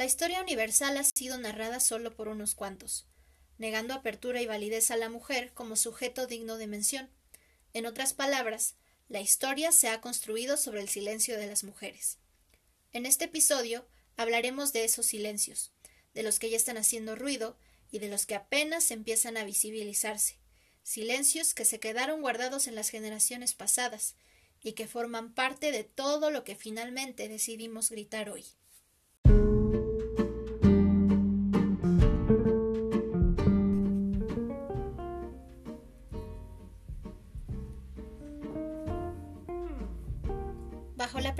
La historia universal ha sido narrada solo por unos cuantos, negando apertura y validez a la mujer como sujeto digno de mención. En otras palabras, la historia se ha construido sobre el silencio de las mujeres. En este episodio hablaremos de esos silencios, de los que ya están haciendo ruido y de los que apenas empiezan a visibilizarse, silencios que se quedaron guardados en las generaciones pasadas y que forman parte de todo lo que finalmente decidimos gritar hoy.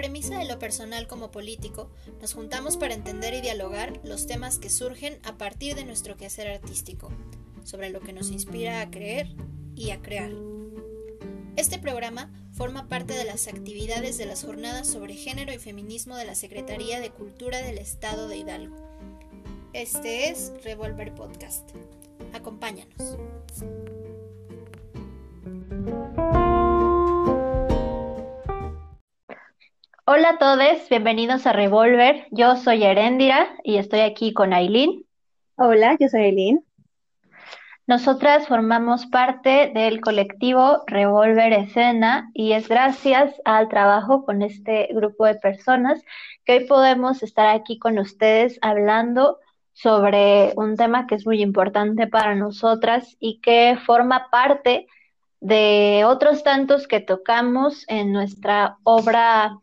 Premisa de lo personal como político, nos juntamos para entender y dialogar los temas que surgen a partir de nuestro quehacer artístico, sobre lo que nos inspira a creer y a crear. Este programa forma parte de las actividades de las jornadas sobre género y feminismo de la Secretaría de Cultura del Estado de Hidalgo. Este es Revolver Podcast. Acompáñanos. Hola a todos, bienvenidos a Revolver. Yo soy Erendira y estoy aquí con Aileen. Hola, yo soy Aileen. Nosotras formamos parte del colectivo Revolver Escena y es gracias al trabajo con este grupo de personas que hoy podemos estar aquí con ustedes hablando sobre un tema que es muy importante para nosotras y que forma parte de otros tantos que tocamos en nuestra obra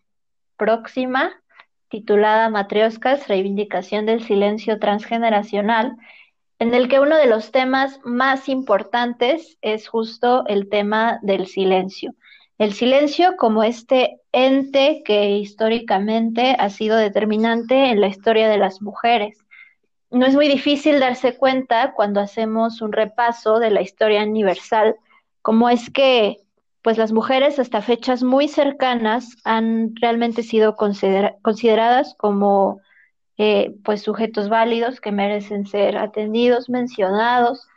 próxima, titulada Matrioscas, Reivindicación del Silencio Transgeneracional, en el que uno de los temas más importantes es justo el tema del silencio. El silencio como este ente que históricamente ha sido determinante en la historia de las mujeres. No es muy difícil darse cuenta cuando hacemos un repaso de la historia universal, cómo es que pues las mujeres hasta fechas muy cercanas han realmente sido consideradas como eh, pues sujetos válidos que merecen ser atendidos, mencionados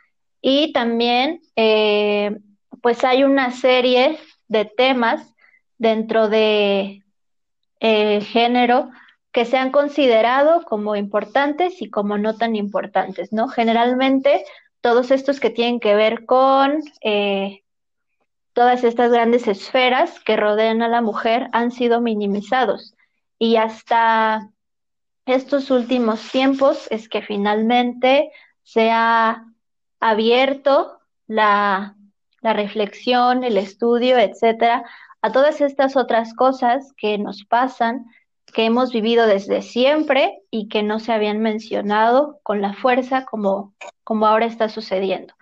y también eh, pues hay una serie de temas dentro de eh, género que se han considerado como importantes y como no tan importantes, ¿no? Generalmente todos estos que tienen que ver con todas estas grandes esferas que rodean a la mujer han sido minimizados. Y hasta estos últimos tiempos es que finalmente se ha abierto la, la reflexión, el estudio, etcétera, a todas estas otras cosas que nos pasan, que hemos vivido desde siempre y que no se habían mencionado con la fuerza como, como ahora está sucediendo.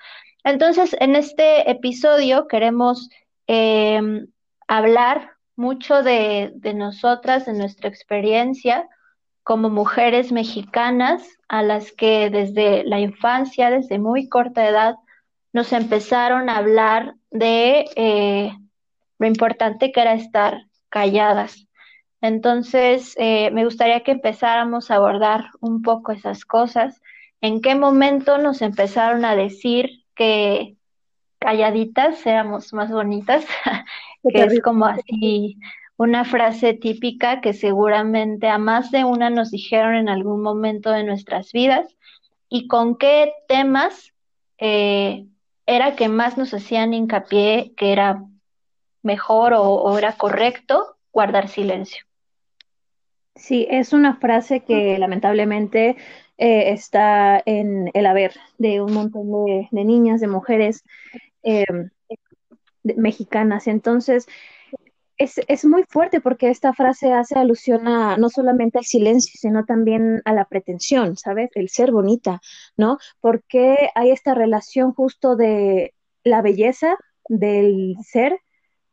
Entonces, en este episodio queremos em, hablar mucho de, nosotras, de nuestra experiencia como mujeres mexicanas a las que desde la infancia, desde muy corta edad, nos empezaron a hablar de eh, lo importante que era estar calladas. Entonces, eh, me gustaría que empezáramos a abordar un poco esas cosas. ¿En qué momento nos empezaron a decir que calladitas éramos más bonitas, que es como así una frase típica que seguramente a más de una nos dijeron en algún momento de nuestras vidas. Y con qué temas eh, era que más nos hacían hincapié que era mejor o era correcto guardar silencio. Sí, es una frase que lamentablemente eh, está en el haber de un montón de, niñas, de mujeres eh, mexicanas. Entonces, es, muy fuerte porque esta frase hace alusión a no solamente al silencio, sino también a la pretensión, ¿sabes? El ser bonita, ¿no? Porque hay esta relación justo de la belleza del ser,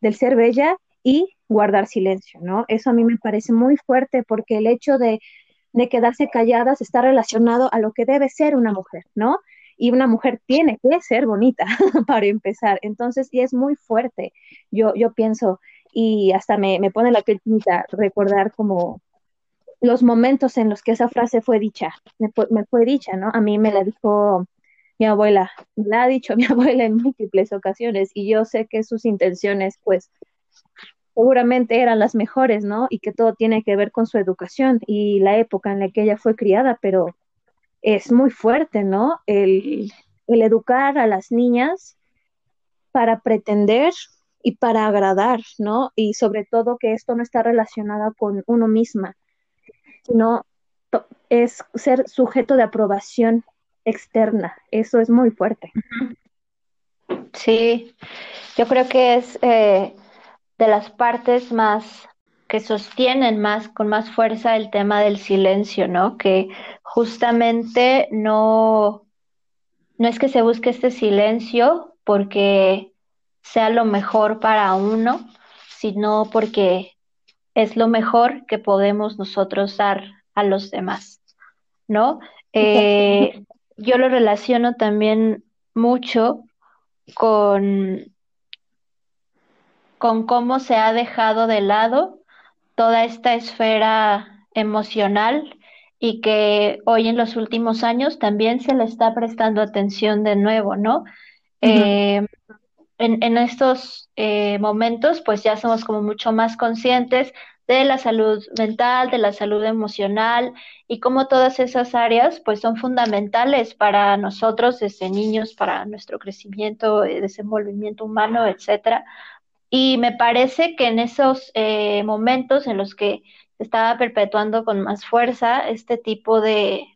del ser bella y guardar silencio, ¿no? Eso a mí me parece muy fuerte porque el hecho de de quedarse calladas está relacionado a lo que debe ser una mujer, ¿no? Y una mujer tiene que ser bonita para empezar. Entonces, y es muy fuerte, yo, yo pienso, y hasta me, me pone la piel recordar como los momentos en los que esa frase fue dicha, me fue, me fue dicha, ¿no? A mí me la dijo mi abuela, me la ha dicho mi abuela en múltiples ocasiones y yo sé que sus intenciones, pues, seguramente eran las mejores, ¿no? Y que todo tiene que ver con su educación y la época en la que ella fue criada, pero es muy fuerte, ¿no? El, educar a las niñas para pretender y para agradar, ¿no? Y sobre todo que esto no está relacionado con uno misma, sino es ser sujeto de aprobación externa. Eso es muy fuerte. Sí, yo creo que es eh, de las partes más que sostienen más con más fuerza el tema del silencio, ¿no? Que justamente no no es que se busque este silencio porque sea lo mejor para uno, sino porque es lo mejor que podemos nosotros dar a los demás, ¿no? Eh, yo lo relaciono también mucho con, con cómo se ha dejado de lado toda esta esfera emocional y que hoy en los últimos años también se le está prestando atención de nuevo, ¿no? Eh, en, en, estos eh, momentos, pues ya somos como mucho más conscientes de la salud mental, de la salud emocional y cómo todas esas áreas pues son fundamentales para nosotros desde niños, para nuestro crecimiento, eh, desenvolvimiento humano, etcétera. Y me parece que en esos eh, momentos en los que se estaba perpetuando con más fuerza este tipo de,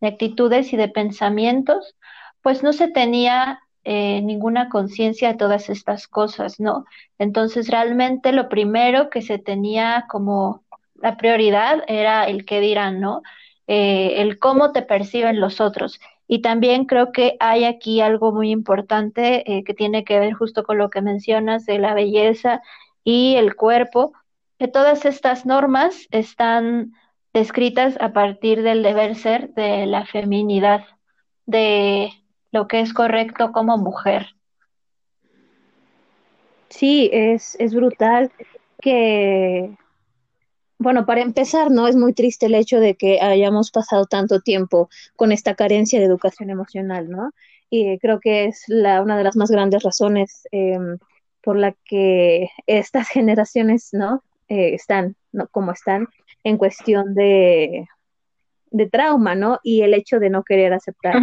de actitudes y de pensamientos, pues no se tenía eh, ninguna conciencia de todas estas cosas, ¿no? Entonces, realmente lo primero que se tenía como la prioridad era el qué dirán, ¿no? Eh, el cómo te perciben los otros. Y también creo que hay aquí algo muy importante eh, que tiene que ver justo con lo que mencionas de la belleza y el cuerpo, que todas estas normas están descritas a partir del deber ser de la feminidad, de lo que es correcto como mujer. Sí, es, es brutal que, bueno, para empezar, ¿no? Es muy triste el hecho de que hayamos pasado tanto tiempo con esta carencia de educación emocional, ¿no? Y creo que es la, una de las más grandes razones eh, por la que estas generaciones, ¿no? Eh, están, ¿no? Como están en cuestión de, de trauma, ¿no? Y el hecho de no querer aceptar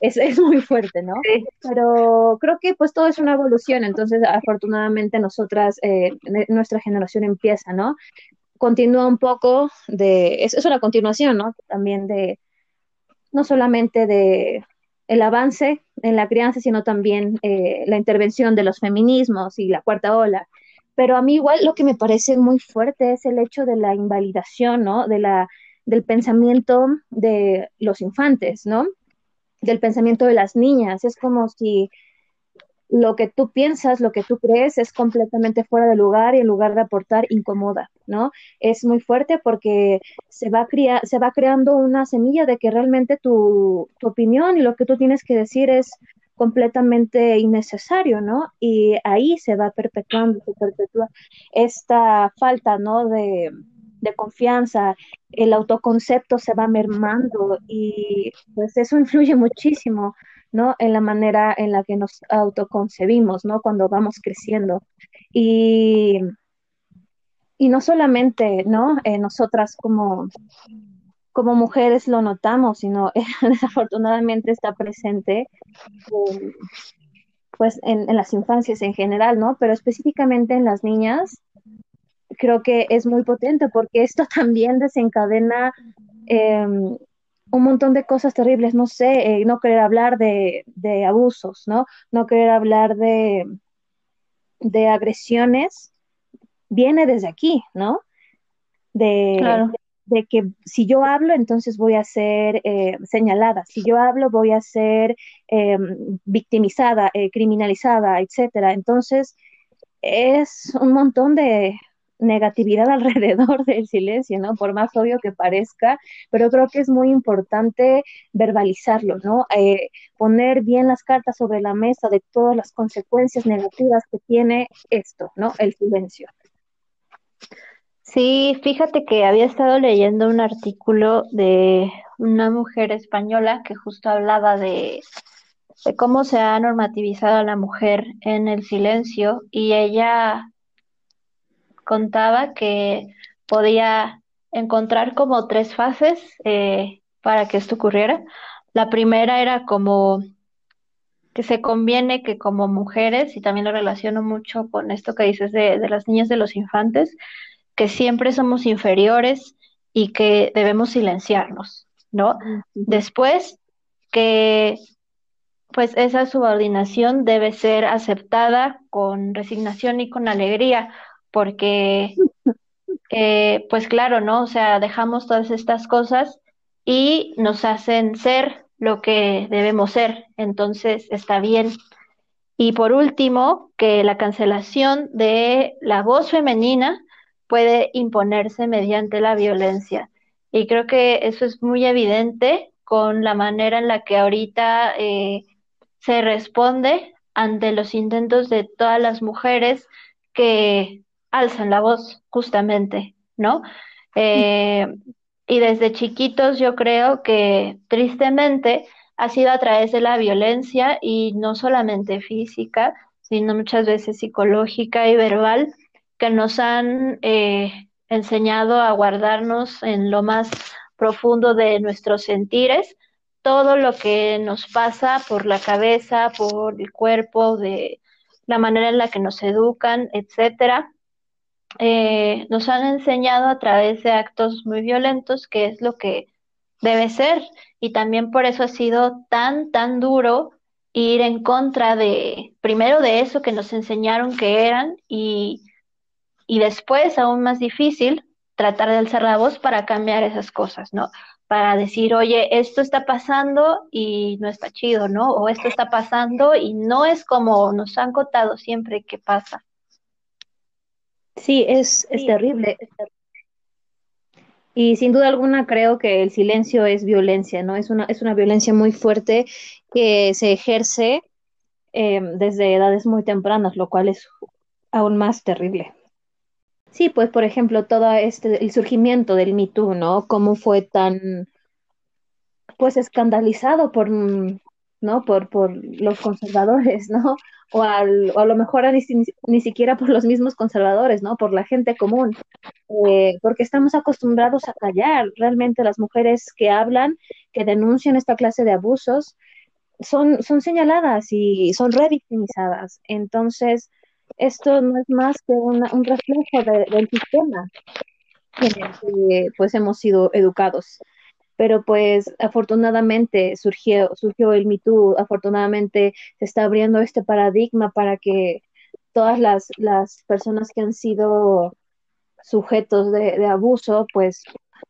es, es muy fuerte, ¿no? Pero creo que pues todo es una evolución, entonces afortunadamente nosotras, eh, nuestra generación empieza, ¿no? Continúa un poco de, es, es una continuación, ¿no? También de, no solamente de el avance en la crianza, sino también eh, la intervención de los feminismos y la cuarta ola. Pero a mí igual lo que me parece muy fuerte es el hecho de la invalidación, ¿no? De la, del pensamiento de los infantes, ¿no? del pensamiento de las niñas. Es como si lo que tú piensas, lo que tú crees es completamente fuera de lugar y en lugar de aportar incomoda, ¿no? Es muy fuerte porque se va, se va creando una semilla de que realmente tu, tu opinión y lo que tú tienes que decir es completamente innecesario, ¿no? Y ahí se va perpetuando, se perpetúa esta falta, ¿no? De, de confianza, el autoconcepto se va mermando y pues eso influye muchísimo, ¿no? En la manera en la que nos autoconcebimos, ¿no? Cuando vamos creciendo. Y, y no solamente, ¿no? Eh, nosotras como, como mujeres lo notamos, sino desafortunadamente está presente. pues en, en, las infancias en general, ¿no? Pero específicamente en las niñas, creo que es muy potente porque esto también desencadena eh, un montón de cosas terribles, no sé, eh, no querer hablar de, de, abusos, ¿no? No querer hablar de, de agresiones, viene desde aquí, ¿no? De, claro. de, de, que si yo hablo, entonces voy a ser eh, señalada, si yo hablo, voy a ser em, victimizada, eh, criminalizada, etcétera. Entonces, es un montón de, negatividad alrededor del silencio, ¿no? Por más obvio que parezca, pero creo que es muy importante verbalizarlo, ¿no? Eh, poner bien las cartas sobre la mesa de todas las consecuencias negativas que tiene esto, ¿no? El silencio. Sí, fíjate que había estado leyendo un artículo de una mujer española que justo hablaba de, de cómo se ha normativizado a la mujer en el silencio y ella contaba que podía encontrar como tres fases eh, para que esto ocurriera. La primera era como que se conviene que como mujeres, y también lo relaciono mucho con esto que dices de, de las niñas de los infantes, que siempre somos inferiores y que debemos silenciarnos, ¿no? Después, que pues esa subordinación debe ser aceptada con resignación y con alegría, porque, eh, pues claro, ¿no? O sea, dejamos todas estas cosas y nos hacen ser lo que debemos ser, entonces está bien. Y por último, que la cancelación de la voz femenina puede imponerse mediante la violencia. Y creo que eso es muy evidente con la manera en la que ahorita eh, se responde ante los intentos de todas las mujeres que alzan la voz, justamente, ¿no? Eh, y desde chiquitos yo creo que tristemente ha sido a través de la violencia y no solamente física, sino muchas veces psicológica y verbal, que nos han eh, enseñado a guardarnos en lo más profundo de nuestros sentires todo lo que nos pasa por la cabeza, por el cuerpo, de la manera en la que nos educan, etcétera, eh, nos han enseñado a través de actos muy violentos que es lo que debe ser y también por eso ha sido tan, tan duro ir en contra de, primero de eso que nos enseñaron que eran y, y después, aún más difícil, tratar de alzar la voz para cambiar esas cosas, ¿no? Para decir, oye, esto está pasando y no está chido, ¿no? O esto está pasando y no es como nos han contado siempre que pasa. Sí, es, es terrible. Y sin duda alguna creo que el silencio es violencia, ¿no? Es una, es una violencia muy fuerte que se ejerce eh, desde edades muy tempranas, lo cual es aún más terrible. Sí, pues por ejemplo, todo este, el surgimiento del Me Too, ¿no? Cómo fue tan, pues escandalizado por, ¿no? Por, por los conservadores, ¿no? O, al, o a lo mejor ni, ni, siquiera por los mismos conservadores, ¿no? Por la gente común, eh, porque estamos acostumbrados a callar. Realmente las mujeres que hablan, que denuncian esta clase de abusos, son, son señaladas y son revictimizadas. Entonces, esto no es más que una, un reflejo del sistema en el que pues hemos sido educados pero pues afortunadamente surgió, surgió el Me afortunadamente se está abriendo este paradigma para que todas las, las personas que han sido sujetos de, abuso, pues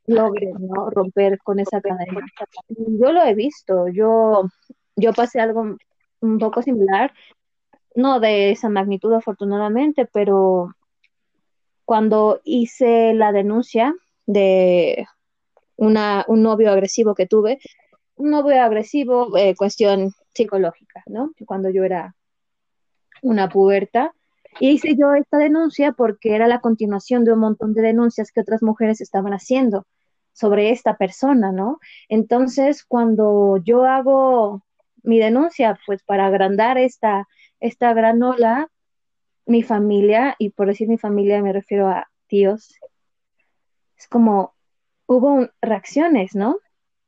logren romper con esa cadena. Yo lo he visto, yo, yo pasé algo un poco similar, no de esa magnitud afortunadamente, pero cuando hice la denuncia de una, un novio agresivo que tuve, un novio agresivo, eh, cuestión psicológica, ¿no? Cuando yo era una puberta. Y hice yo esta denuncia porque era la continuación de un montón de denuncias que otras mujeres estaban haciendo sobre esta persona, ¿no? Entonces, cuando yo hago mi denuncia, pues para agrandar esta, esta gran ola, mi familia, y por decir mi familia me refiero a tíos, es como, hubo reacciones, ¿no?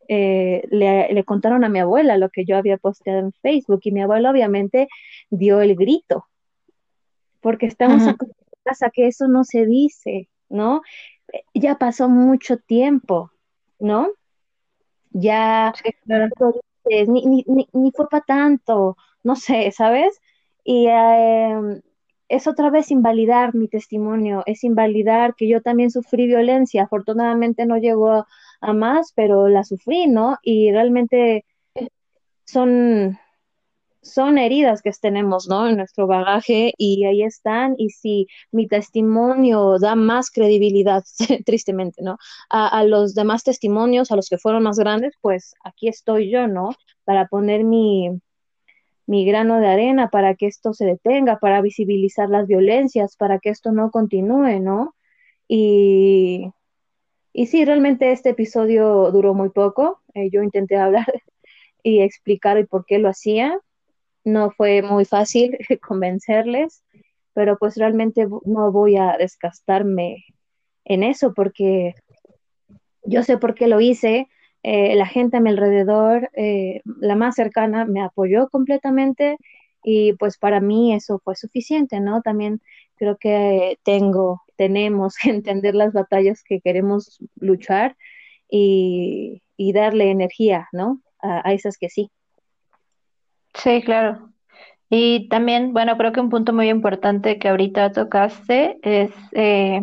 Eh, le, contaron a mi abuela lo que yo había posteado en Facebook y mi abuela obviamente dio el grito, porque estamos acostumbrados a que eso no se dice, ¿no? Ya pasó mucho tiempo, ¿no? Ya ni, ni, ni, fue para tanto, no sé, ¿sabes? Y eh, es otra vez invalidar mi testimonio, es invalidar que yo también sufrí violencia. Afortunadamente no llegó a, más, pero la sufrí, ¿no? Y realmente son, son heridas que tenemos, ¿no? En nuestro bagaje y ahí están. Y si mi testimonio da más credibilidad, tristemente, ¿no? A, a los demás testimonios, a los que fueron más grandes, pues aquí estoy yo, ¿no? Para poner mi, mi grano de arena para que esto se detenga, para visibilizar las violencias, para que esto no continúe, ¿no? Y, y sí, realmente este episodio duró muy poco. Eh, yo intenté hablar y explicar el por qué lo hacía. No fue muy fácil convencerles, pero pues realmente no voy a desgastarme en eso porque yo sé por qué lo hice, eh, la gente a mi alrededor, eh, la más cercana, me apoyó completamente y pues para mí eso fue suficiente, ¿no? También creo que tengo, tenemos que entender las batallas que queremos luchar y, darle energía, ¿no? A, esas que sí. Sí, claro. Y también, bueno, creo que un punto muy importante que ahorita tocaste es eh,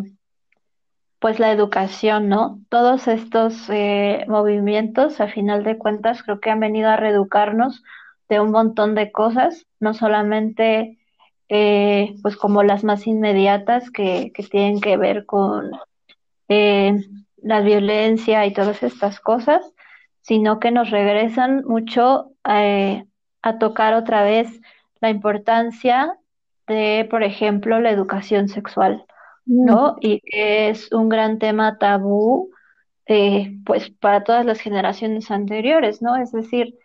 pues la educación, ¿no? Todos estos eh, movimientos, a final de cuentas, creo que han venido a reeducarnos de un montón de cosas, no solamente eh, pues como las más inmediatas que, que tienen que ver con eh, la violencia y todas estas cosas, sino que nos regresan mucho a tocar otra vez la importancia de, por ejemplo, la educación sexual ¿no? Y es un gran tema tabú, eh, pues para todas las generaciones anteriores, ¿no? Es decir,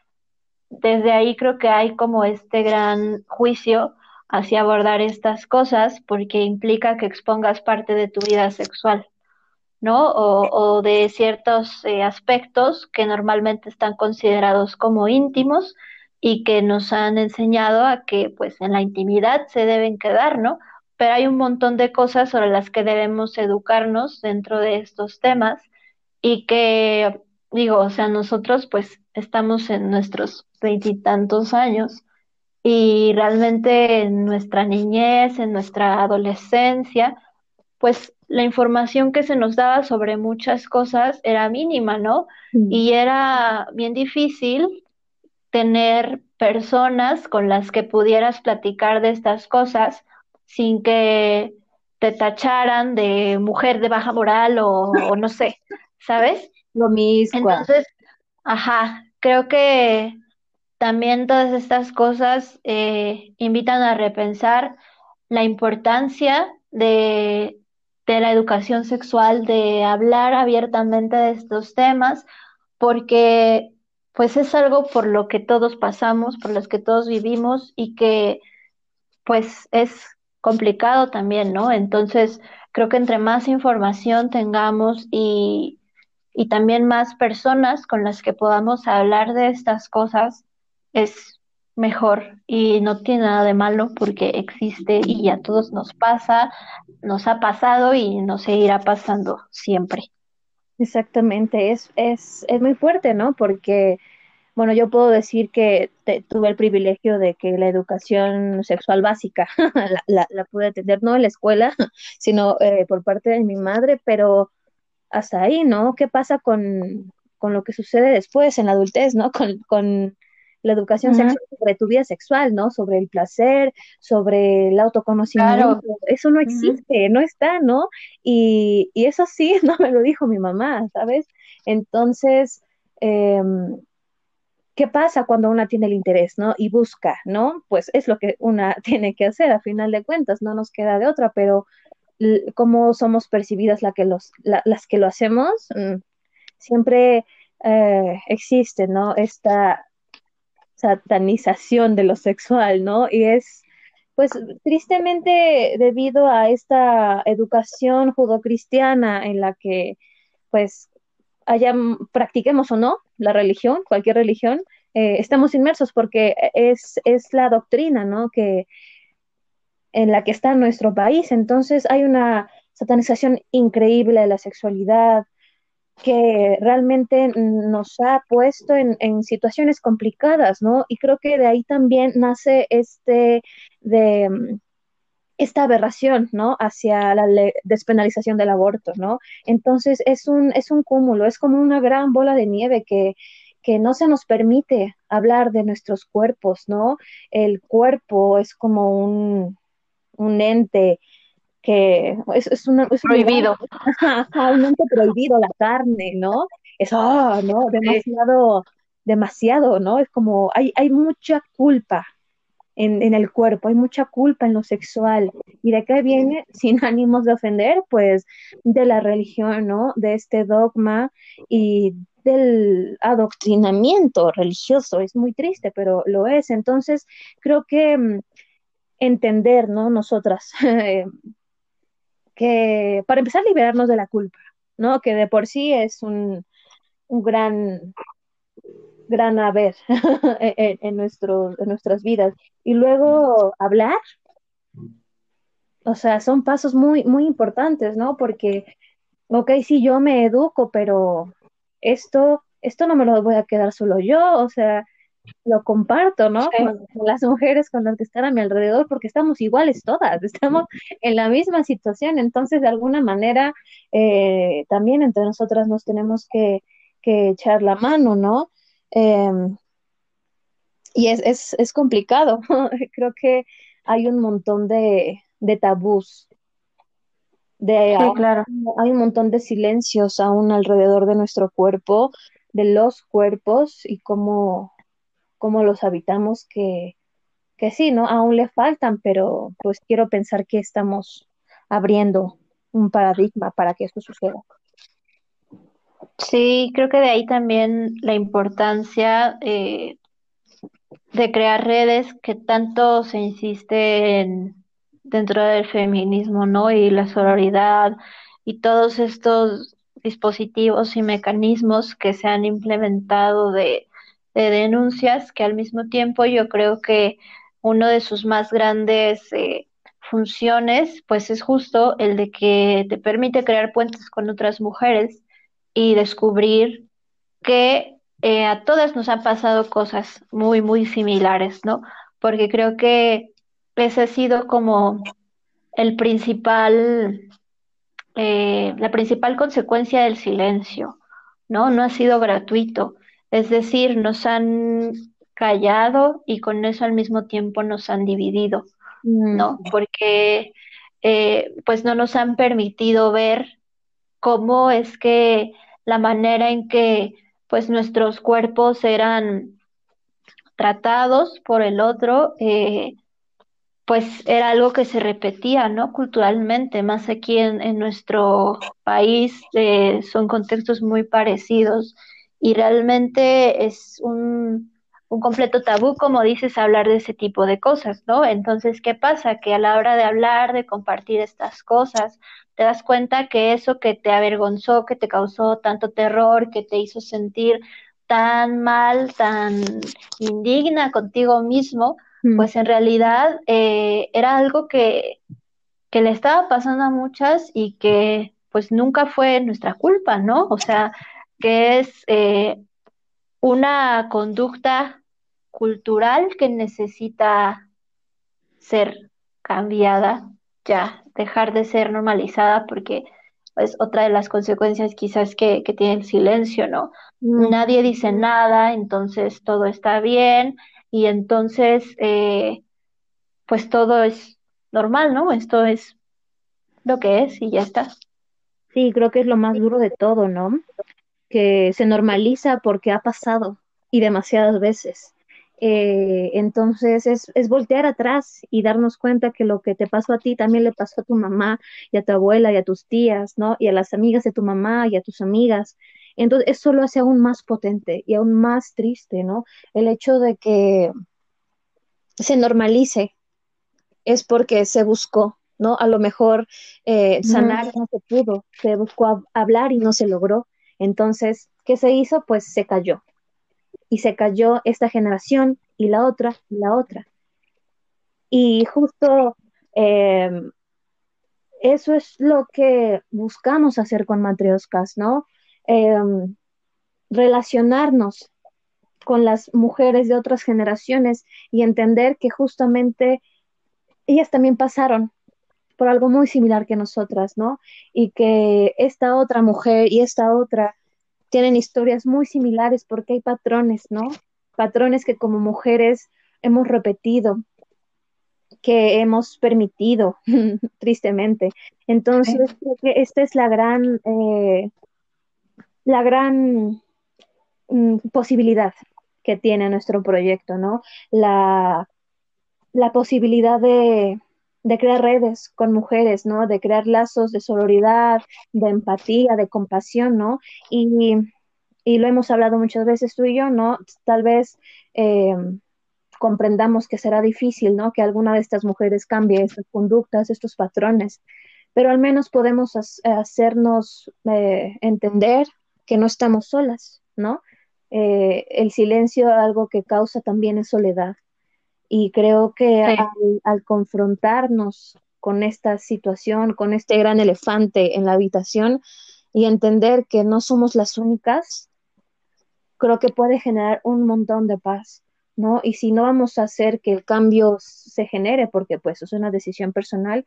desde ahí creo que hay como este gran juicio hacia abordar estas cosas porque implica que expongas parte de tu vida sexual, ¿no? O, de ciertos eh, aspectos que normalmente están considerados como íntimos y que nos han enseñado a que pues en la intimidad se deben quedar, ¿no? Pero hay un montón de cosas sobre las que debemos educarnos dentro de estos temas y que, digo, o sea, nosotros pues estamos en nuestros veintitantos años y realmente en nuestra niñez, en nuestra adolescencia, pues la información que se nos daba sobre muchas cosas era mínima, ¿no? Mm. Y era bien difícil tener personas con las que pudieras platicar de estas cosas sin que te tacharan de mujer de baja moral o, no sé, ¿sabes? Lo mismo. Entonces, ajá, creo que también todas estas cosas eh, invitan a repensar la importancia de, de la educación sexual, de hablar abiertamente de estos temas, porque pues es algo por lo que todos pasamos, por los que todos vivimos y que pues es complicado también, ¿no? Entonces, creo que entre más información tengamos y, y también más personas con las que podamos hablar de estas cosas, es mejor y no tiene nada de malo porque existe y a todos nos pasa, nos ha pasado y nos seguirá pasando siempre. Exactamente, es, es, es muy fuerte, ¿no? Porque bueno, yo puedo decir que tuve el privilegio de que la educación sexual básica la, la, pude tener, no en la escuela, sino eh, por parte de mi madre, pero hasta ahí, ¿no? ¿Qué pasa con, con lo que sucede después en la adultez, ¿no? Con, con la educación sexual sobre tu vida sexual, ¿no? Sobre el placer, sobre el autoconocimiento. Eso no existe, no está, ¿no? Y, y eso sí, no me lo dijo mi mamá, ¿sabes? Entonces, eh, ¿Qué pasa cuando una tiene el interés, ¿no? Y busca, ¿no? Pues es lo que una tiene que hacer, a final de cuentas, no nos queda de otra, pero cómo somos percibidas la que los, las que lo hacemos, mm, siempre eh, existe, ¿no? Esta satanización de lo sexual, ¿no? Y es, pues, tristemente debido a esta educación judocristiana en la que, pues, haya, practiquemos o no la religión, cualquier religión, eh, estamos inmersos porque es, es la doctrina, ¿no? Que en la que está nuestro país. Entonces hay una satanización increíble de la sexualidad que realmente nos ha puesto en, en, situaciones complicadas, ¿no? Y creo que de ahí también nace este de esta aberración, ¿no? Hacia la despenalización del aborto, ¿no? Entonces es un, es un cúmulo, es como una gran bola de nieve que, que no se nos permite hablar de nuestros cuerpos, ¿no? El cuerpo es como un, un ente que es, es, es prohibido. Un, ente prohibido, la carne, ¿no? Es, oh, ¿no? Demasiado, demasiado, ¿no? Es como, hay, hay mucha culpa en, el cuerpo, hay mucha culpa en lo sexual. ¿Y de qué viene? Sin ánimos de ofender, pues de la religión, ¿no? De este dogma y del adoctrinamiento religioso. Es muy triste, pero lo es. Entonces, creo que mm, entender, ¿no? Nosotras, que para empezar liberarnos de la culpa, ¿no? Que de por sí es un, un gran, gran haber en, en, nuestro, en nuestras vidas. Y luego hablar, o sea, son pasos muy, muy importantes, ¿no? Porque, ok, sí, yo me educo, pero esto, esto no me lo voy a quedar solo yo, o sea, lo comparto, ¿no? Con, las mujeres con las que están a mi alrededor, porque estamos iguales todas, estamos en la misma situación, entonces de alguna manera eh, también entre nosotras nos tenemos que, que echar la mano, ¿no? Eh, y es, es, es complicado, creo que hay un montón de, de tabús. De, sí, claro. Hay un montón de silencios aún alrededor de nuestro cuerpo, de los cuerpos y cómo, cómo los habitamos que, que sí, ¿no? Aún le faltan, pero pues quiero pensar que estamos abriendo un paradigma para que esto suceda. Sí, creo que de ahí también la importancia eh, de crear redes que tanto se insiste en dentro del feminismo, ¿no? Y la sororidad y todos estos dispositivos y mecanismos que se han implementado de, de denuncias, que al mismo tiempo yo creo que uno de sus más grandes eh, funciones, pues es justo el de que te permite crear puentes con otras mujeres y descubrir que eh, a todas nos han pasado cosas muy, muy similares, ¿no? Porque creo que ese ha sido como el principal, eh, la principal consecuencia del silencio, ¿no? No ha sido gratuito. Es decir, nos han callado y con eso al mismo tiempo nos han dividido, ¿no? Mm. Porque eh, pues no nos han permitido ver cómo es que la manera en que pues nuestros cuerpos eran tratados por el otro, eh, pues era algo que se repetía, ¿no? Culturalmente, más aquí en, nuestro país eh, son contextos muy parecidos y realmente es un, un completo tabú, como dices, hablar de ese tipo de cosas, ¿no? Entonces, ¿qué pasa? Que a la hora de hablar, de compartir estas cosas, te das cuenta que eso que te avergonzó, que te causó tanto terror, que te hizo sentir tan mal, tan indigna contigo mismo, mm. pues en realidad eh, era algo que, que le estaba pasando a muchas y que pues nunca fue nuestra culpa, ¿no? O sea, que es eh, una conducta cultural que necesita ser cambiada ya, dejar de ser normalizada porque es otra de las consecuencias quizás que, que tiene el silencio, ¿no? Mm. Nadie dice nada, entonces todo está bien y entonces eh, pues todo es normal, ¿no? Esto es lo que es y ya está. Sí, creo que es lo más duro de todo, ¿no? Que se normaliza porque ha pasado y demasiadas veces. Eh, entonces es, es, voltear atrás y darnos cuenta que lo que te pasó a ti también le pasó a tu mamá y a tu abuela y a tus tías, ¿no? Y a las amigas de tu mamá y a tus amigas. Entonces eso lo hace aún más potente y aún más triste, ¿no? El hecho de que se normalice es porque se buscó, ¿no? A lo mejor eh, sanar no. no se pudo, se buscó hablar y no se logró. Entonces, ¿qué se hizo? Pues se cayó, y se cayó esta generación y la otra y la otra. Y justo eh, eso es lo que buscamos hacer con Matrioscas, ¿no? Eh, relacionarnos con las mujeres de otras generaciones y entender que justamente ellas también pasaron por algo muy similar que nosotras, ¿no? Y que esta otra mujer y esta otra tienen historias muy similares porque hay patrones, ¿no? Patrones que como mujeres hemos repetido, que hemos permitido, tristemente. Entonces, creo que esta es la gran, eh, la gran mm, posibilidad que tiene nuestro proyecto, ¿no? La, la posibilidad de, de crear redes con mujeres, ¿no? De crear lazos de sororidad, de empatía, de compasión, ¿no? Y, y lo hemos hablado muchas veces tú y yo, ¿no? Tal vez eh, comprendamos que será difícil, ¿no? Que alguna de estas mujeres cambie estas conductas, estos patrones, pero al menos podemos hacernos eh, entender que no estamos solas, ¿no? Eh, el silencio algo que causa también es soledad. Y creo que al, confrontarnos con esta situación, con este gran elefante en la habitación y entender que no somos las únicas, creo que puede generar un montón de paz, ¿no? Y si no vamos a hacer que el cambio se genere, porque pues es una decisión personal,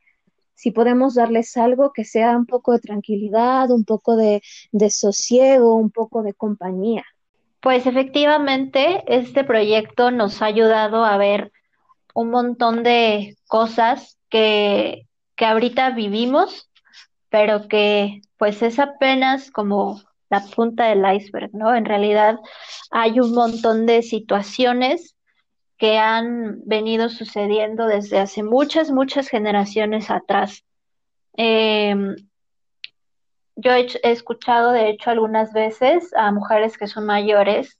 si podemos darles algo que sea un poco de tranquilidad, un poco de, de sosiego, un poco de compañía. Pues efectivamente, este proyecto nos ha ayudado a ver un montón de cosas que, que ahorita vivimos, pero que pues es apenas como la punta del iceberg, ¿no? En realidad hay un montón de situaciones que han venido sucediendo desde hace muchas, muchas generaciones atrás. Em, yo he, escuchado, de hecho, algunas veces a mujeres que son mayores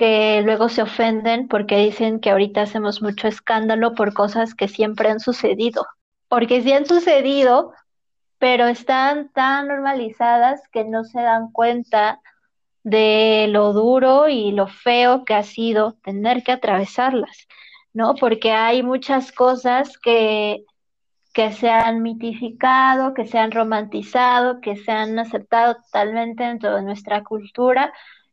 que luego se ofenden porque dicen que ahorita hacemos mucho escándalo por cosas que siempre han sucedido. Porque sí han sucedido, pero están tan normalizadas que no se dan cuenta de lo duro y lo feo que ha sido tener que atravesarlas, ¿no? Porque hay muchas cosas que, que se han mitificado, que se han romantizado, que se han aceptado totalmente dentro de nuestra cultura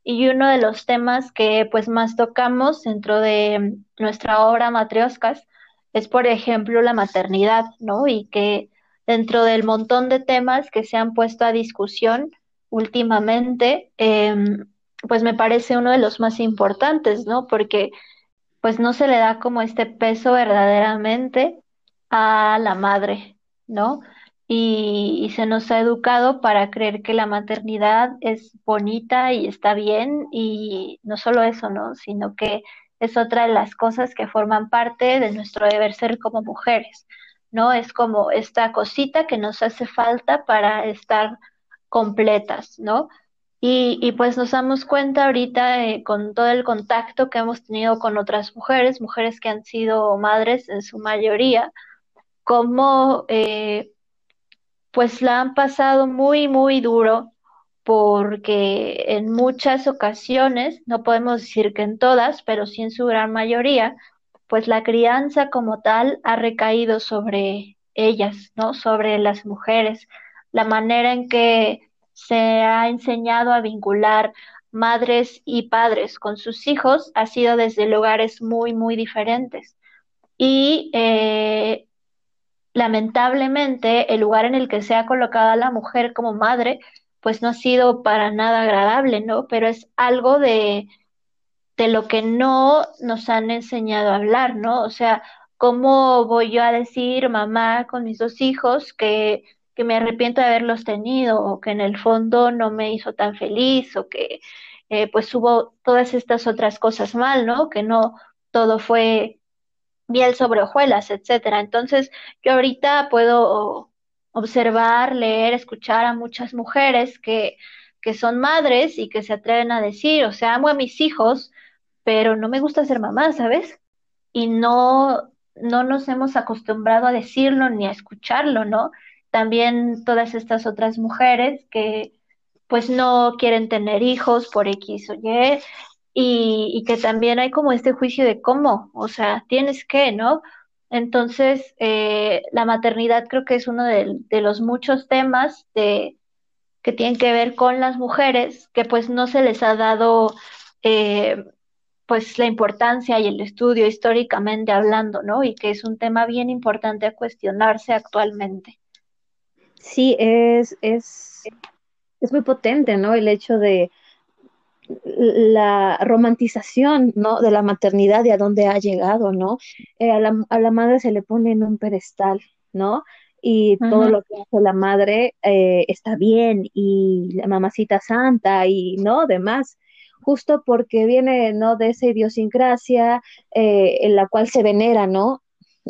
y uno de los temas que pues más tocamos dentro de nuestra obra Matrioscas es por ejemplo la maternidad, ¿no? Y que dentro del montón de temas que se han puesto a discusión, últimamente, em, pues me parece uno de los más importantes, ¿no? Porque pues no se le da como este peso verdaderamente a la madre, ¿no? Y, se nos ha educado para creer que la maternidad es bonita y está bien y no solo eso, ¿no? Sino que es otra de las cosas que forman parte de nuestro deber ser como mujeres, ¿no? Es como esta cosita que nos hace falta para estar completas, ¿no? Y, y pues nos damos cuenta ahorita eh, con todo el contacto que hemos tenido con otras mujeres, mujeres que han sido madres en su mayoría, cómo eh, pues la han pasado muy, muy duro porque en muchas ocasiones, no podemos decir que en todas, pero sí en su gran mayoría, pues la crianza como tal ha recaído sobre ellas, ¿no? Sobre las mujeres la manera en que se ha enseñado a vincular madres y padres con sus hijos ha sido desde lugares muy, muy diferentes. Y eh, lamentablemente el lugar en el que se ha colocado a la mujer como madre, pues no ha sido para nada agradable, ¿no? Pero es algo de, de lo que no nos han enseñado a hablar, ¿no? O sea, ¿cómo voy yo a decir, mamá, con mis dos hijos, que que me arrepiento de haberlos tenido o que en el fondo no me hizo tan feliz o que eh, pues hubo todas estas otras cosas mal, ¿no? Que no todo fue miel sobre hojuelas, etcétera. Entonces, yo ahorita puedo observar, leer, escuchar a muchas mujeres que, que son madres y que se atreven a decir, o sea, amo a mis hijos, pero no me gusta ser mamá, ¿sabes? Y no, no nos hemos acostumbrado a decirlo ni a escucharlo, ¿no? también todas estas otras mujeres que pues no quieren tener hijos por X o Y y, que también hay como este juicio de cómo, o sea, tienes que, ¿no? Entonces, eh, la maternidad creo que es uno de, los muchos temas de, que tienen que ver con las mujeres, que pues no se les ha dado eh, pues la importancia y el estudio históricamente hablando, ¿no? Y que es un tema bien importante a cuestionarse actualmente. Sí, es, es, es muy potente, ¿no? El hecho de la romantización, ¿no? De la maternidad y a dónde ha llegado, ¿no? Eh, a, la, a, la, madre se le pone en un pedestal, ¿no? Y todo lo que hace la madre eh, está bien y la mamacita santa y, ¿no? Demás justo porque viene, ¿no? De esa idiosincrasia eh, en la cual se venera, ¿no?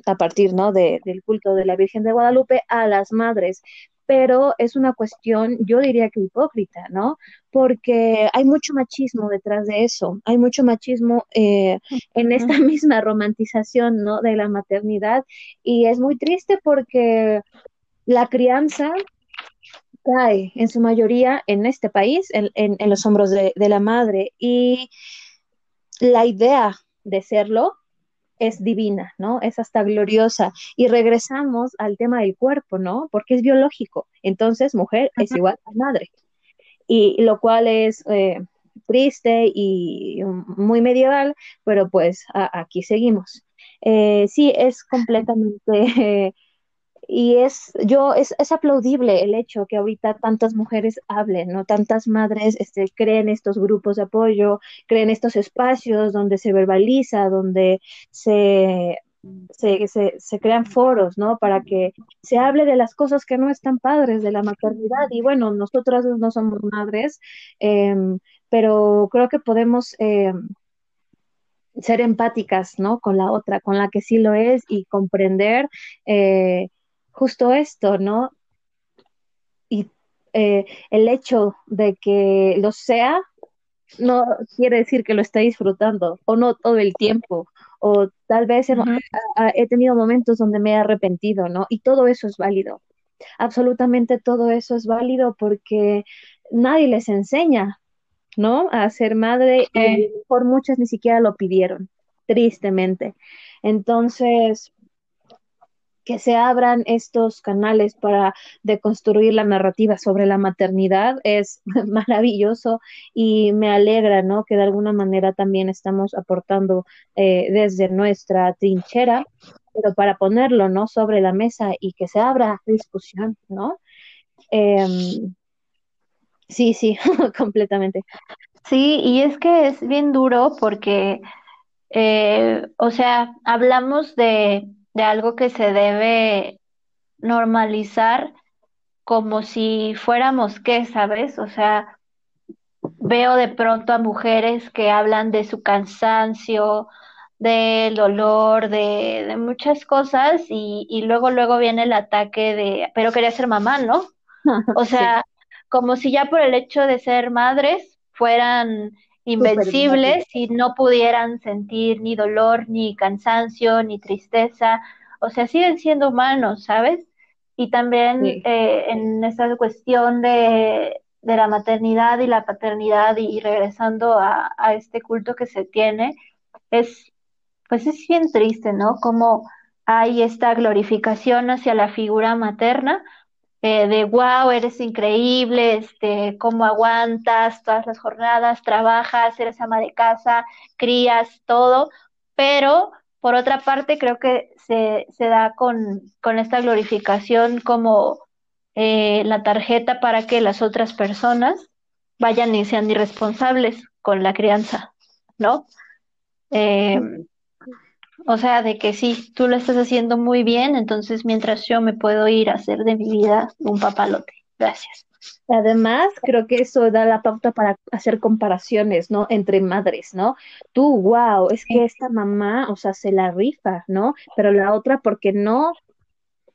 a partir ¿no? de, del culto de la Virgen de Guadalupe a las madres. Pero es una cuestión, yo diría que hipócrita, ¿no? Porque hay mucho machismo detrás de eso, hay mucho machismo eh, en esta misma romantización, ¿no? De la maternidad y es muy triste porque la crianza cae en su mayoría en este país, en, en, los hombros de, de la madre y la idea de serlo es divina, ¿no? Es hasta gloriosa. Y regresamos al tema del cuerpo, ¿no? Porque es biológico. Entonces, mujer es igual a madre. Y lo cual es eh, triste y muy medieval, pero pues aquí seguimos. Eh, sí, es completamente y es, yo, es, es, aplaudible el hecho que ahorita tantas mujeres hablen, ¿no? Tantas madres este, creen estos grupos de apoyo, creen estos espacios donde se verbaliza, donde se, se, se, crean foros, ¿no? Para que se hable de las cosas que no están padres de la maternidad. Y bueno, nosotras no somos madres, em, pero creo que podemos... Em, ser empáticas, ¿no? Con la otra, con la que sí lo es y comprender eh, justo esto, ¿no? Y eh, el hecho de que lo sea no quiere decir que lo esté disfrutando o no todo el tiempo o tal vez he, tenido momentos donde me he arrepentido, ¿no? Y todo eso es válido. Absolutamente todo eso es válido porque nadie les enseña, ¿no? A ser madre y por muchas ni siquiera lo pidieron, tristemente. Entonces, que se abran estos canales para deconstruir la narrativa sobre la maternidad es maravilloso y me alegra, ¿no? Que de alguna manera también estamos aportando eh, desde nuestra trinchera, pero para ponerlo, ¿no? Sobre la mesa y que se abra discusión, ¿no? Em, sí, sí, completamente. Sí, y es que es bien duro porque, eh, o sea, hablamos de de algo que se debe normalizar como si fuéramos qué, ¿sabes? O sea, veo de pronto a mujeres que hablan de su cansancio, del dolor, de, muchas cosas y, y, luego, luego viene el ataque de, pero quería ser mamá, ¿no? O sea, como si ya por el hecho de ser madres fueran invencibles y no pudieran sentir ni dolor, ni cansancio, ni tristeza. O sea, siguen siendo humanos, ¿sabes? Y también eh, en esta cuestión de, de, la maternidad y la paternidad y, regresando a, a, este culto que se tiene, es, pues es bien triste, ¿no? Como hay esta glorificación hacia la figura materna, de wow, eres increíble, este, cómo aguantas todas las jornadas, trabajas, eres ama de casa, crías, todo, pero por otra parte creo que se, se da con, con esta glorificación como eh, la tarjeta para que las otras personas vayan y sean irresponsables con la crianza, ¿no? Eh, o sea, de que sí, tú lo estás haciendo muy bien, entonces mientras yo me puedo ir a hacer de mi vida un papalote. Gracias. Además, creo que eso da la pauta para hacer comparaciones, ¿no? Entre madres, ¿no? Tú, wow, es que esta mamá, o sea, se la rifa, ¿no? Pero la otra, porque no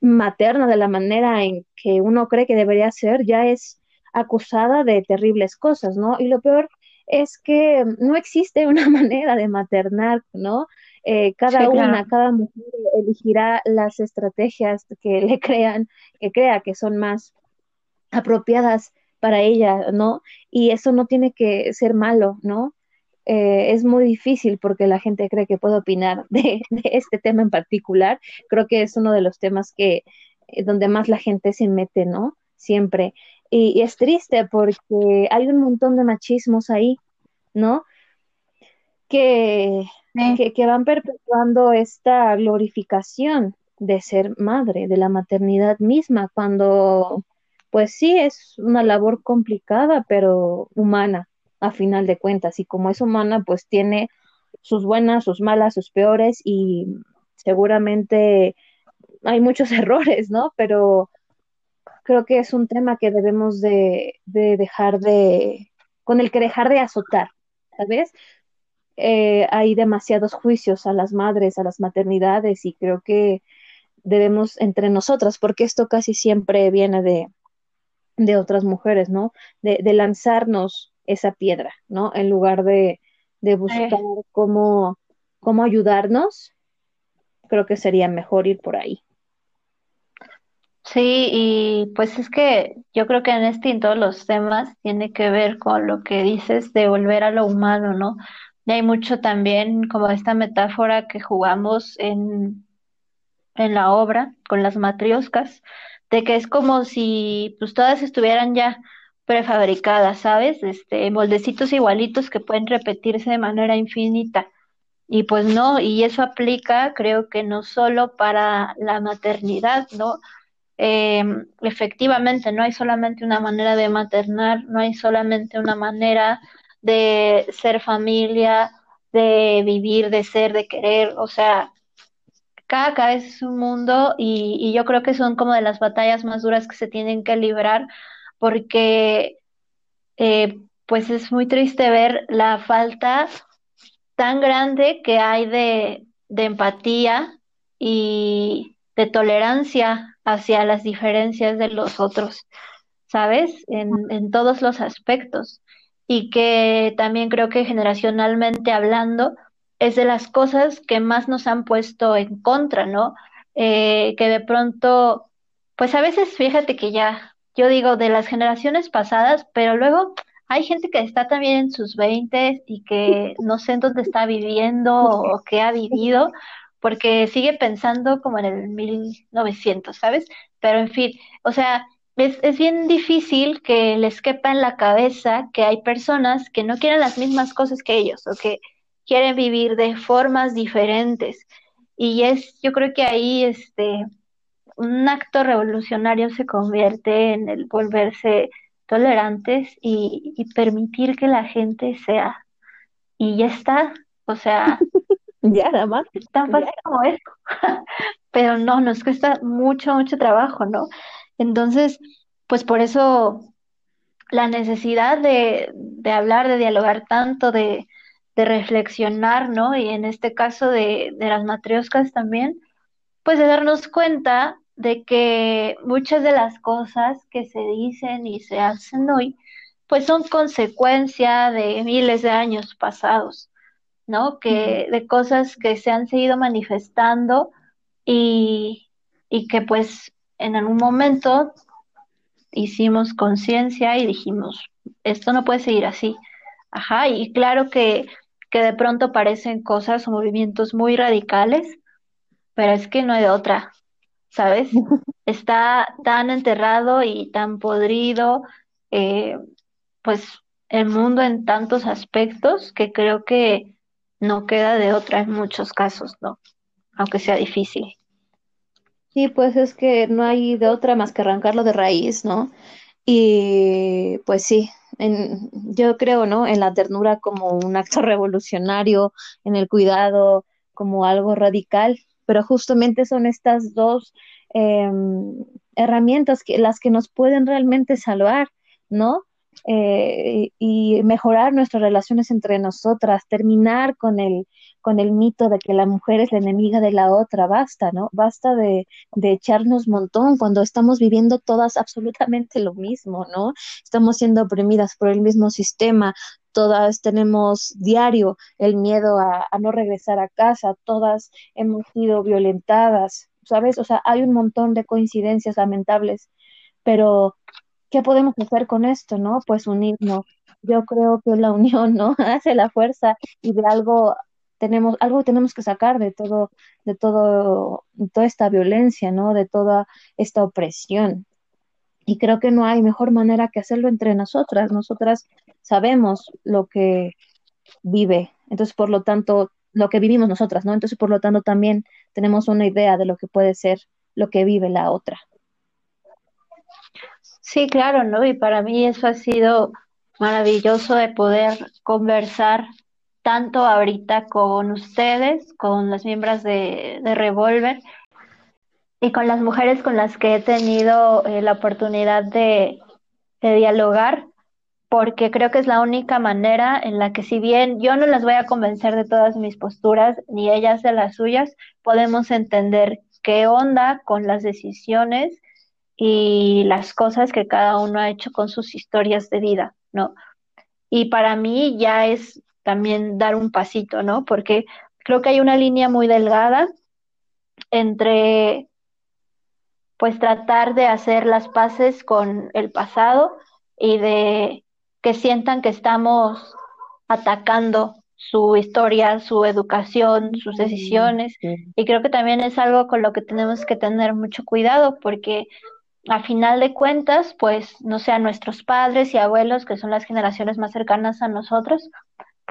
materna de la manera en que uno cree que debería ser, ya es acusada de terribles cosas, ¿no? Y lo peor es que no existe una manera de maternar, ¿no? Eh, cada una, cada mujer elegirá las estrategias que le crean, que crea que son más apropiadas para ella, ¿no? Y eso no tiene que ser malo, ¿no? Eh, es muy difícil porque la gente cree que puede opinar de, este tema en particular. Creo que es uno de los temas que eh, donde más la gente se mete, ¿no? Siempre. y, es triste porque hay un montón de machismos ahí, ¿no? Que que, van perpetuando esta glorificación de ser madre, de la maternidad misma, cuando pues sí es una labor complicada, pero humana, a final de cuentas, y como es humana, pues tiene sus buenas, sus malas, sus peores, y seguramente hay muchos errores, ¿no? Pero creo que es un tema que debemos de, de dejar de, con el que dejar de azotar, ¿sabes? Eh, hay demasiados juicios a las madres, a las maternidades y creo que debemos entre nosotras, porque esto casi siempre viene de, de otras mujeres, ¿no? De, de lanzarnos esa piedra, ¿no? En lugar de, de buscar cómo, cómo ayudarnos, creo que sería mejor ir por ahí. Sí, y pues es que yo creo que en este y en todos los temas tiene que ver con lo que dices de volver a lo humano, ¿no? Y hay mucho también como esta metáfora que jugamos en, en la obra con las matrioscas, de que es como si pues todas estuvieran ya prefabricadas, ¿sabes? Este, moldecitos igualitos que pueden repetirse de manera infinita. Y pues no, y eso aplica, creo que no solo para la maternidad, ¿no? Eh, efectivamente, no hay solamente una manera de maternar, no hay solamente una manera de ser familia, de vivir, de ser, de querer, o sea, cada cabeza es un mundo y, y yo creo que son como de las batallas más duras que se tienen que librar porque eh, pues es muy triste ver la falta tan grande que hay de, de empatía y de tolerancia hacia las diferencias de los otros, ¿sabes? En, en todos los aspectos. Y que también creo que generacionalmente hablando es de las cosas que más nos han puesto en contra, ¿no? Eh, que de pronto, pues a veces fíjate que ya, yo digo de las generaciones pasadas, pero luego hay gente que está también en sus veintes y que no sé en dónde está viviendo o qué ha vivido, porque sigue pensando como en el 1900, ¿sabes? Pero en fin, o sea, es, es bien difícil que les quepa en la cabeza que hay personas que no quieren las mismas cosas que ellos o que quieren vivir de formas diferentes. Y es, yo creo que ahí este, un acto revolucionario se convierte en el volverse tolerantes y, y permitir que la gente sea. Y ya está, o sea, Ya, nada más. tan fácil como eso. Pero no, nos cuesta mucho, mucho trabajo, ¿no? Entonces, pues por eso la necesidad de, de hablar, de dialogar tanto, de, de reflexionar, ¿no? Y en este caso de, de las matrioscas también, pues de darnos cuenta de que muchas de las cosas que se dicen y se hacen hoy, pues son consecuencia de miles de años pasados. ¿no? Que de cosas que se han seguido manifestando y, y que pues en algún momento hicimos conciencia y dijimos, esto no puede seguir así. Ajá, y claro que, que de pronto parecen cosas o movimientos muy radicales, pero es que no hay de otra, ¿sabes? Está tan enterrado y tan podrido, eh, pues el mundo en tantos aspectos que creo que no queda de otra en muchos casos, ¿no? Aunque sea difícil. Sí, pues es que no hay de otra más que arrancarlo de raíz, ¿no? Y pues sí, en, yo creo, ¿no? En la ternura como un acto revolucionario, en el cuidado como algo radical, pero justamente son estas dos eh, herramientas que las que nos pueden realmente salvar, ¿no? eh, y mejorar nuestras relaciones entre nosotras, terminar con el, con el mito de que la mujer es la enemiga de la otra, basta, ¿no? Basta de, de echarnos montón cuando estamos viviendo todas absolutamente lo mismo, ¿no? Estamos siendo oprimidas por el mismo sistema, todas tenemos diario el miedo a, a, no regresar a casa, todas hemos sido violentadas, ¿sabes? O sea, hay un montón de coincidencias lamentables, pero ¿qué podemos hacer con esto, no? Pues unirnos. Yo creo que la unión, ¿no? Hace la fuerza y de algo tenemos, algo tenemos que sacar de todo, de todo, de toda esta violencia, ¿no? De toda esta opresión. Y creo que no hay mejor manera que hacerlo entre nosotras. Nosotras sabemos lo que vive. Entonces, por lo tanto, lo que vivimos nosotras, ¿no? Entonces, por lo tanto, también tenemos una idea de lo que puede ser lo que vive la otra. Sí, claro, ¿no? Y para mí eso ha sido maravilloso de poder conversar tanto ahorita con ustedes, con las miembros de, Revolver y con las mujeres con las que he tenido eh, la oportunidad de, de dialogar, porque creo que es la única manera en la que si bien yo no las voy a convencer de todas mis posturas, ni ellas de las suyas, podemos entender qué onda con las decisiones y las cosas que cada uno ha hecho con sus historias de vida, ¿no? Y para mí ya es también dar un pasito, ¿no? Porque creo que hay una línea muy delgada entre pues tratar de hacer las paces con el pasado y de que sientan que estamos atacando su historia, su educación, sus decisiones. Y creo que también es algo con lo que tenemos que tener mucho cuidado porque a final de cuentas, pues, no sean nuestros padres y abuelos, que son las generaciones más cercanas a nosotros,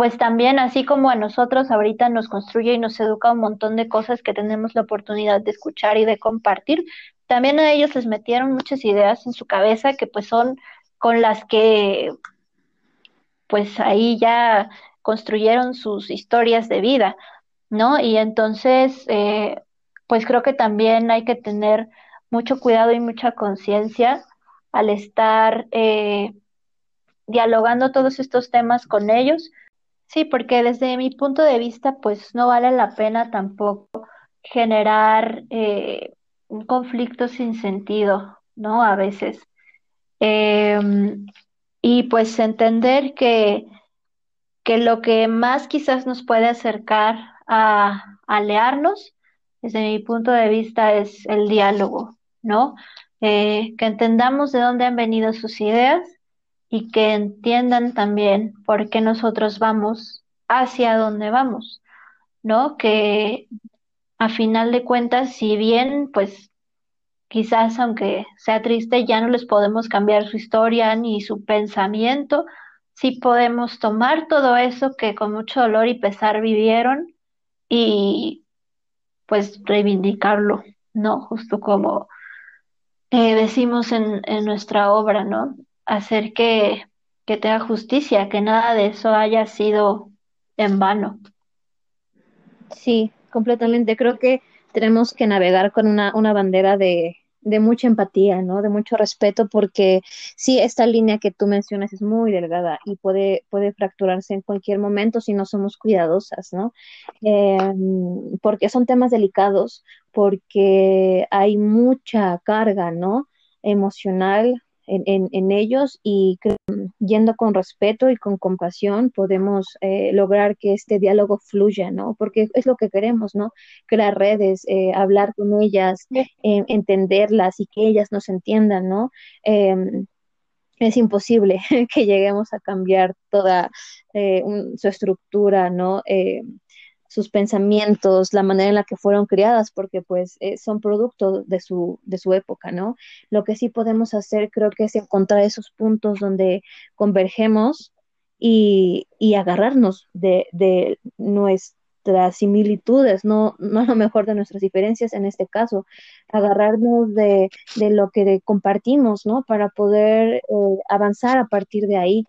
pues también, así como a nosotros, ahorita nos construye y nos educa un montón de cosas que tenemos la oportunidad de escuchar y de compartir, también a ellos les metieron muchas ideas en su cabeza que pues son con las que pues ahí ya construyeron sus historias de vida, ¿no? Y entonces, eh, pues creo que también hay que tener mucho cuidado y mucha conciencia al estar eh, dialogando todos estos temas con ellos. Sí, porque desde mi punto de vista, pues no vale la pena tampoco generar eh, un conflicto sin sentido, ¿no? A veces. Em, y pues entender que, que lo que más quizás nos puede acercar a aliarnos, desde mi punto de vista, es el diálogo, ¿no? Eh, que entendamos de dónde han venido sus ideas y que entiendan también por qué nosotros vamos hacia dónde vamos, ¿no? Que a final de cuentas, si bien, pues quizás aunque sea triste, ya no les podemos cambiar su historia ni su pensamiento, sí podemos tomar todo eso que con mucho dolor y pesar vivieron y pues reivindicarlo, ¿no? Justo como eh, decimos en, en, nuestra obra, ¿no? Hacer que, que tenga justicia, que nada de eso haya sido en vano. Sí, completamente. Creo que tenemos que navegar con una, una bandera de, de mucha empatía, ¿no? De mucho respeto, porque sí, esta línea que tú mencionas es muy delgada y puede, puede fracturarse en cualquier momento si no somos cuidadosas, ¿no? Em, porque son temas delicados, porque hay mucha carga, ¿no? Emocional en, en, ellos y yendo con respeto y con compasión podemos eh, lograr que este diálogo fluya, ¿no? Porque es lo que queremos, ¿no? Crear redes, eh, hablar con ellas, eh, entenderlas y que ellas nos entiendan, ¿no? Em, es imposible que lleguemos a cambiar toda su estructura, ¿no? Sus pensamientos, la manera en la que fueron criadas, porque pues eh, son producto de su, de su época, ¿no? Lo que sí podemos hacer creo que es encontrar esos puntos donde convergemos y, y agarrarnos de, de nuestras similitudes, no, no a lo mejor de nuestras diferencias en este caso, agarrarnos de, de lo que compartimos, ¿no? Para poder eh, avanzar a partir de ahí.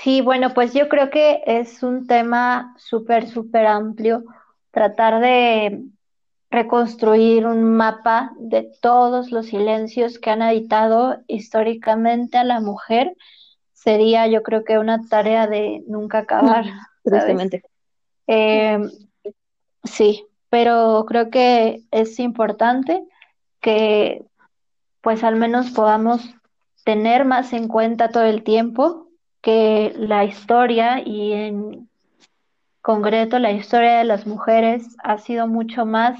Sí, bueno, pues yo creo que es un tema súper, súper amplio tratar de reconstruir un mapa de todos los silencios que han habitado históricamente a la mujer sería yo creo que una tarea de nunca acabar. Tristemente. Eh, sí, pero creo que es importante que pues al menos podamos tener más en cuenta todo el tiempo que la historia y en concreto la historia de las mujeres ha sido mucho más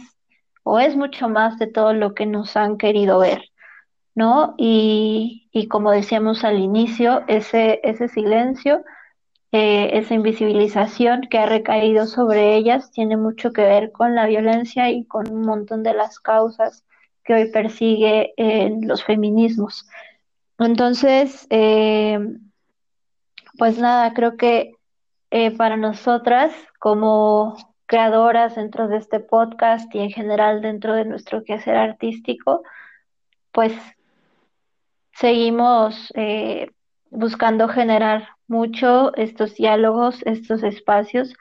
o es mucho más de todo lo que nos han querido ver, ¿no? Y, y como decíamos al inicio, ese, ese silencio, eh, esa invisibilización que ha recaído sobre ellas tiene mucho que ver con la violencia y con un montón de las causas que hoy persigue en los feminismos. Entonces, eh, pues nada, creo que eh, para nosotras como creadoras dentro de este podcast y en general dentro de nuestro quehacer artístico, pues seguimos eh, buscando generar mucho estos diálogos, estos espacios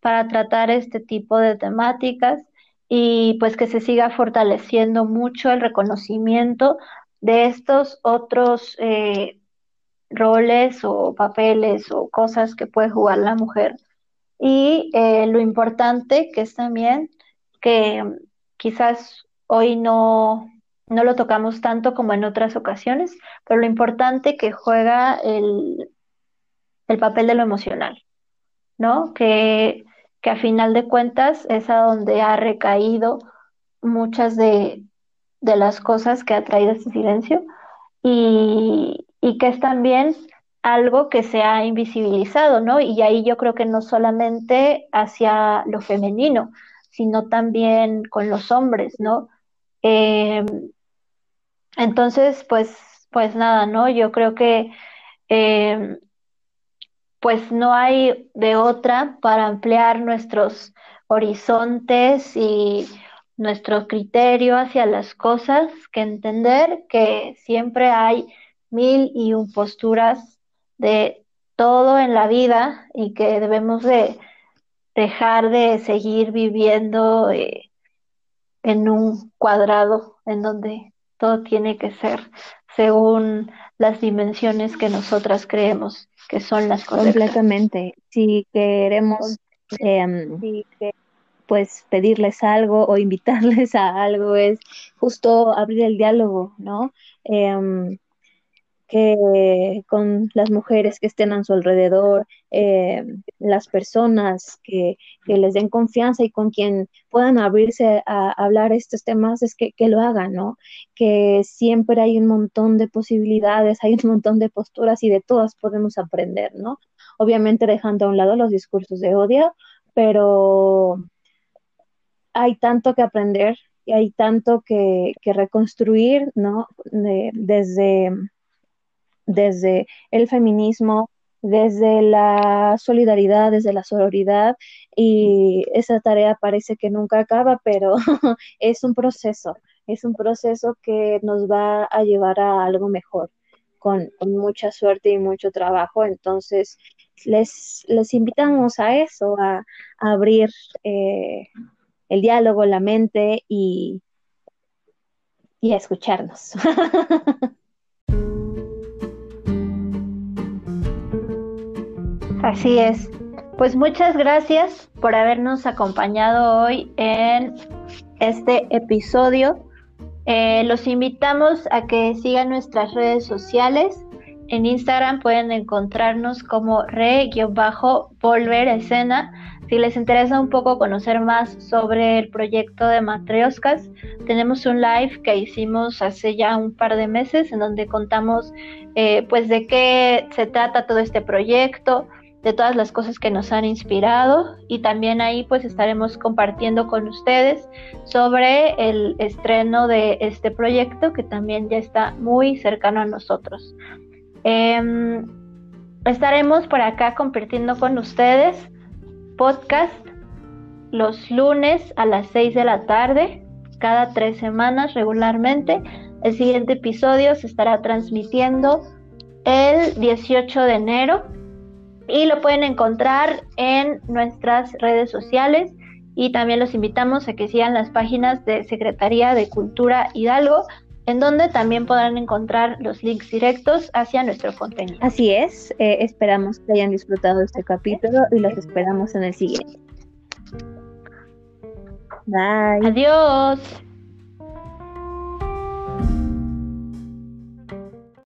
para tratar este tipo de temáticas y pues que se siga fortaleciendo mucho el reconocimiento de estos otros eh, roles o papeles o cosas que puede jugar la mujer. Y eh, lo importante que es también que quizás hoy no, no lo tocamos tanto como en otras ocasiones, pero lo importante que juega el, el papel de lo emocional, ¿no? Que, que a final de cuentas es a donde ha recaído muchas de, de las cosas que ha traído este silencio y, y que es también algo que se ha invisibilizado, ¿no? Y ahí yo creo que no solamente hacia lo femenino, sino también con los hombres, ¿no? Eh, entonces, pues, pues nada, ¿no? Yo creo que eh, pues no hay de otra para ampliar nuestros horizontes y nuestro criterio hacia las cosas que entender que siempre hay mil y un posturas de todo en la vida y que debemos de dejar de seguir viviendo eh, en un cuadrado en donde todo tiene que ser según las dimensiones que nosotras creemos que son las cosas. Completamente. Si queremos em, pues pedirles algo o invitarles a algo es justo abrir el diálogo, ¿no? Em, que con las mujeres que estén a su alrededor, eh, las personas que, les den confianza y con quien puedan abrirse a, hablar estos temas, es que, que, lo hagan, ¿no? Que siempre hay un montón de posibilidades, hay un montón de posturas y de todas podemos aprender, ¿no? Obviamente dejando a un lado los discursos de odio, pero hay tanto que aprender y hay tanto que, que reconstruir, ¿no? desde desde el feminismo, desde la solidaridad, desde la sororidad y esa tarea parece que nunca acaba, pero es un proceso, es un proceso que nos va a llevar a algo mejor, con, mucha suerte y mucho trabajo. Entonces, les, les invitamos a eso, a, abrir eh, el diálogo, la mente y, y a escucharnos. Así es. Pues muchas gracias por habernos acompañado hoy en este episodio. Eh, los invitamos a que sigan nuestras redes sociales. En Instagram pueden encontrarnos como re-volver escena. Si les interesa un poco conocer más sobre el proyecto de Matrioscas, tenemos un live que hicimos hace ya un par de meses en donde contamos eh, pues de qué se trata todo este proyecto, de todas las cosas que nos han inspirado y también ahí pues estaremos compartiendo con ustedes sobre el estreno de este proyecto que también ya está muy cercano a nosotros. Em, estaremos por acá compartiendo con ustedes podcast los lunes a las 6 de la tarde, cada tres semanas regularmente. El siguiente episodio se estará transmitiendo el 18 de enero y lo pueden encontrar en nuestras redes sociales y también los invitamos a que sigan las páginas de Secretaría de Cultura Hidalgo en donde también podrán encontrar los links directos hacia nuestro contenido. Así es, eh, esperamos que hayan disfrutado este capítulo y los esperamos en el siguiente. Bye. Adiós.